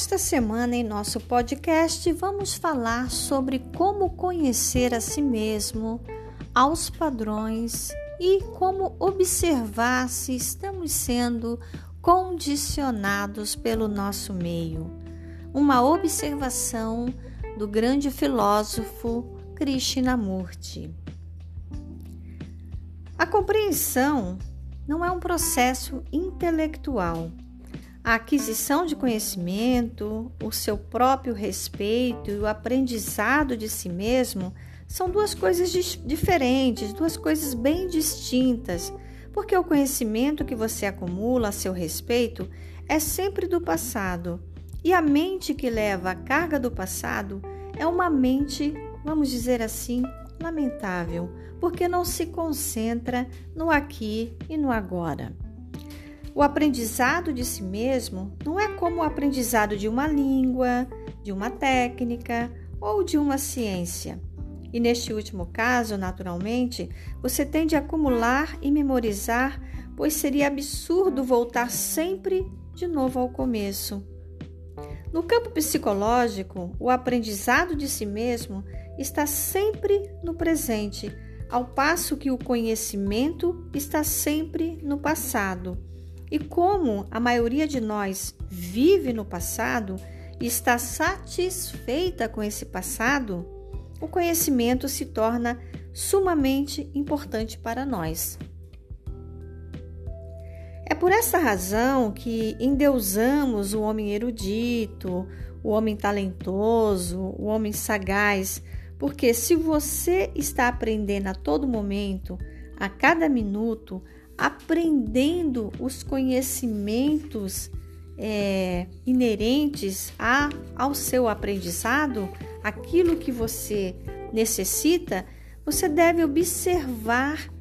Nesta semana, em nosso podcast, vamos falar sobre como conhecer a si mesmo, aos padrões e como observar se estamos sendo condicionados pelo nosso meio. Uma observação do grande filósofo Krishnamurti. A compreensão não é um processo intelectual. A aquisição de conhecimento, o seu próprio respeito e o aprendizado de si mesmo são duas coisas diferentes, duas coisas bem distintas, porque o conhecimento que você acumula a seu respeito é sempre do passado, e a mente que leva a carga do passado é uma mente, vamos dizer assim, lamentável, porque não se concentra no aqui e no agora. O aprendizado de si mesmo não é como o aprendizado de uma língua, de uma técnica ou de uma ciência. E neste último caso, naturalmente, você tende a acumular e memorizar, pois seria absurdo voltar sempre de novo ao começo. No campo psicológico, o aprendizado de si mesmo está sempre no presente, ao passo que o conhecimento está sempre no passado. E como a maioria de nós vive no passado e está satisfeita com esse passado, o conhecimento se torna sumamente importante para nós. É por essa razão que endeusamos o homem erudito, o homem talentoso, o homem sagaz, porque se você está aprendendo a todo momento, a cada minuto, aprendendo os conhecimentos é, inerentes a, ao seu aprendizado, aquilo que você necessita, você deve observar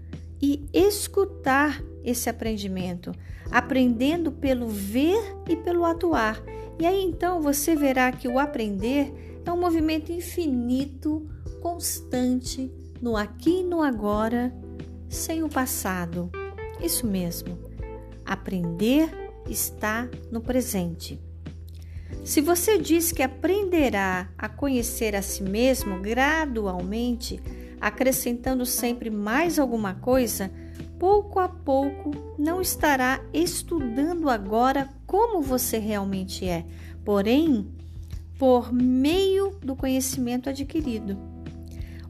e escutar esse aprendimento, aprendendo pelo ver e pelo atuar. E aí então você verá que o aprender é um movimento infinito, constante, no aqui e no agora, sem o passado. Isso mesmo. Aprender está no presente. Se você diz que aprenderá a conhecer a si mesmo gradualmente, acrescentando sempre mais alguma coisa, pouco a pouco não estará estudando agora como você realmente é, porém, por meio do conhecimento adquirido.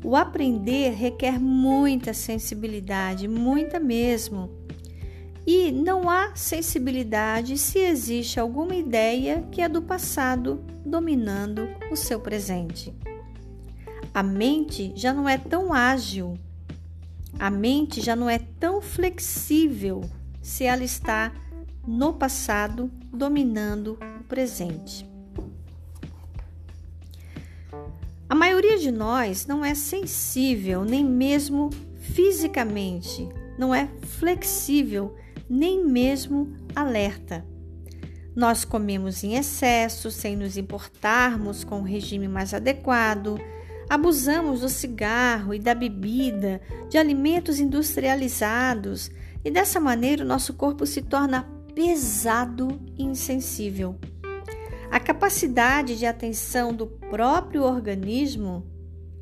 O aprender requer muita sensibilidade, muita mesmo. E não há sensibilidade se existe alguma ideia que é do passado dominando o seu presente. A mente já não é tão ágil a mente já não é tão flexível se ela está no passado dominando o presente. A maioria de nós não é sensível nem mesmo fisicamente, não é flexível nem mesmo alerta. Nós comemos em excesso sem nos importarmos com o regime mais adequado Abusamos do cigarro e da bebida, de alimentos industrializados, e dessa maneira o nosso corpo se torna pesado e insensível. A capacidade de atenção do próprio organismo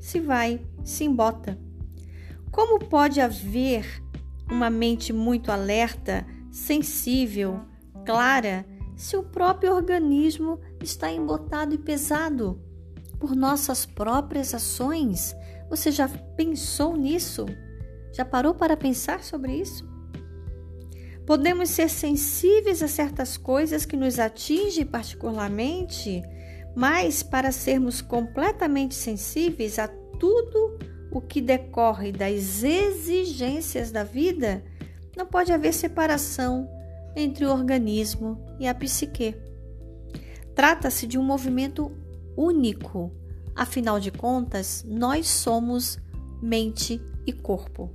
se vai, se embota. Como pode haver uma mente muito alerta, sensível, clara, se o próprio organismo está embotado e pesado? por nossas próprias ações? Você já pensou nisso? Já parou para pensar sobre isso? Podemos ser sensíveis a certas coisas que nos atingem particularmente, mas para sermos completamente sensíveis a tudo o que decorre das exigências da vida, não pode haver separação entre o organismo e a psique. Trata-se de um movimento único. Afinal de contas, nós somos mente e corpo.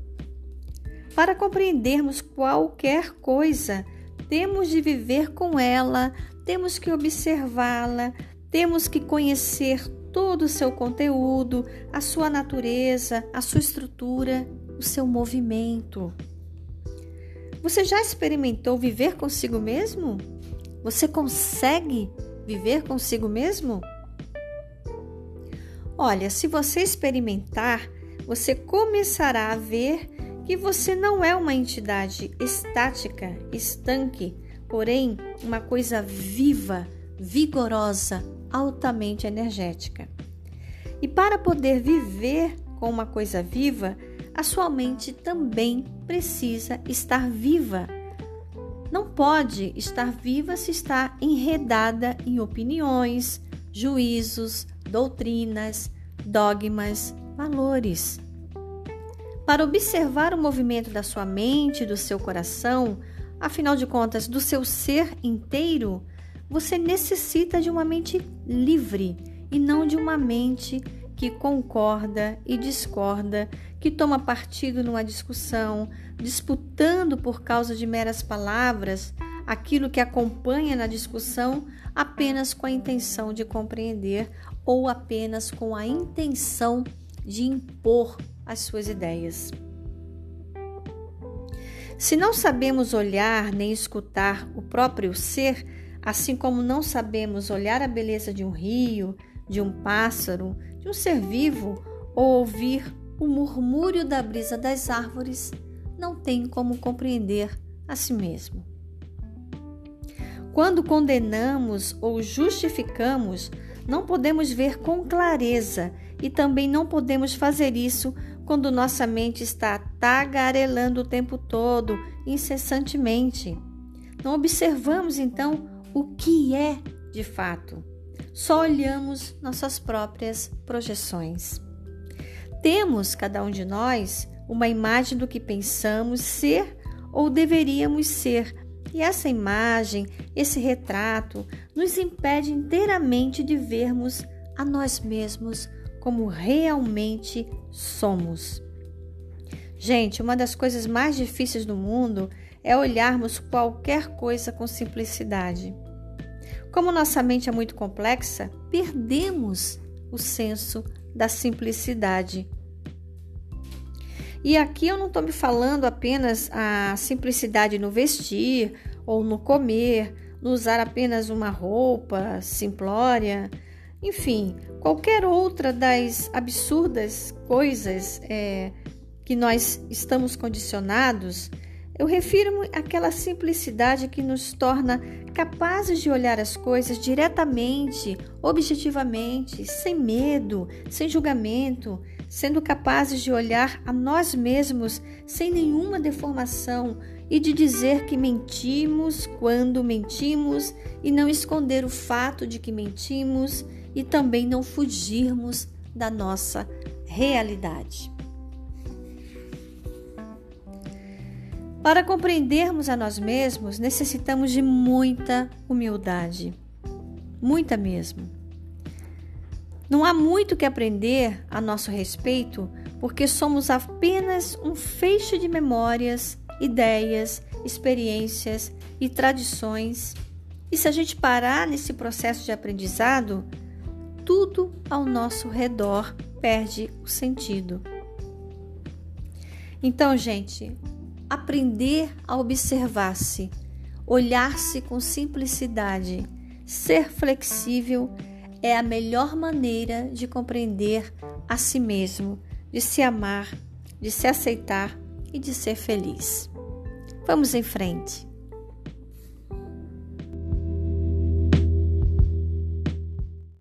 Para compreendermos qualquer coisa, temos de viver com ela, temos que observá-la, temos que conhecer todo o seu conteúdo, a sua natureza, a sua estrutura, o seu movimento. Você já experimentou viver consigo mesmo? Você consegue viver consigo mesmo? Olha, se você experimentar, você começará a ver que você não é uma entidade estática, estanque, porém uma coisa viva, vigorosa, altamente energética. E para poder viver com uma coisa viva, a sua mente também precisa estar viva. Não pode estar viva se está enredada em opiniões, juízos, doutrinas, dogmas, valores. Para observar o movimento da sua mente, do seu coração, afinal de contas, do seu ser inteiro, você necessita de uma mente livre e não de uma mente que concorda e discorda, que toma partido numa discussão, disputando por causa de meras palavras aquilo que acompanha na discussão apenas com a intenção de compreender ou apenas com a intenção de impor as suas ideias. Se não sabemos olhar nem escutar o próprio ser, assim como não sabemos olhar a beleza de um rio, de um pássaro, de um ser vivo ou ouvir o murmúrio da brisa das árvores, não tem como compreender a si mesmo. Quando condenamos ou justificamos, não podemos ver com clareza e também não podemos fazer isso quando nossa mente está tagarelando o tempo todo, incessantemente. Não observamos então o que é de fato. Só olhamos nossas próprias projeções. Temos, cada um de nós, uma imagem do que pensamos ser ou deveríamos ser, e essa imagem, esse retrato, nos impede inteiramente de vermos a nós mesmos como realmente somos. Gente, uma das coisas mais difíceis do mundo é olharmos qualquer coisa com simplicidade. Como nossa mente é muito complexa, perdemos o senso da simplicidade. E aqui eu não estou me falando apenas a simplicidade no vestir ou no comer, no usar apenas uma roupa simplória, enfim, qualquer outra das absurdas coisas é, que nós estamos condicionados, eu refiro-me àquela simplicidade que nos torna capazes de olhar as coisas diretamente, objetivamente, sem medo, sem julgamento, sendo capazes de olhar a nós mesmos sem nenhuma deformação e de dizer que mentimos quando mentimos e não esconder o fato de que mentimos e também não fugirmos da nossa realidade. Para compreendermos a nós mesmos, necessitamos de muita humildade, muita mesmo. Não há muito que aprender a nosso respeito, porque somos apenas um feixe de memórias, ideias, experiências e tradições. E se a gente parar nesse processo de aprendizado, tudo ao nosso redor perde o sentido. Então, gente, aprender a observar-se, olhar-se com simplicidade, ser flexível é a melhor maneira de compreender a si mesmo, de se amar, de se aceitar e de ser feliz. Vamos em frente.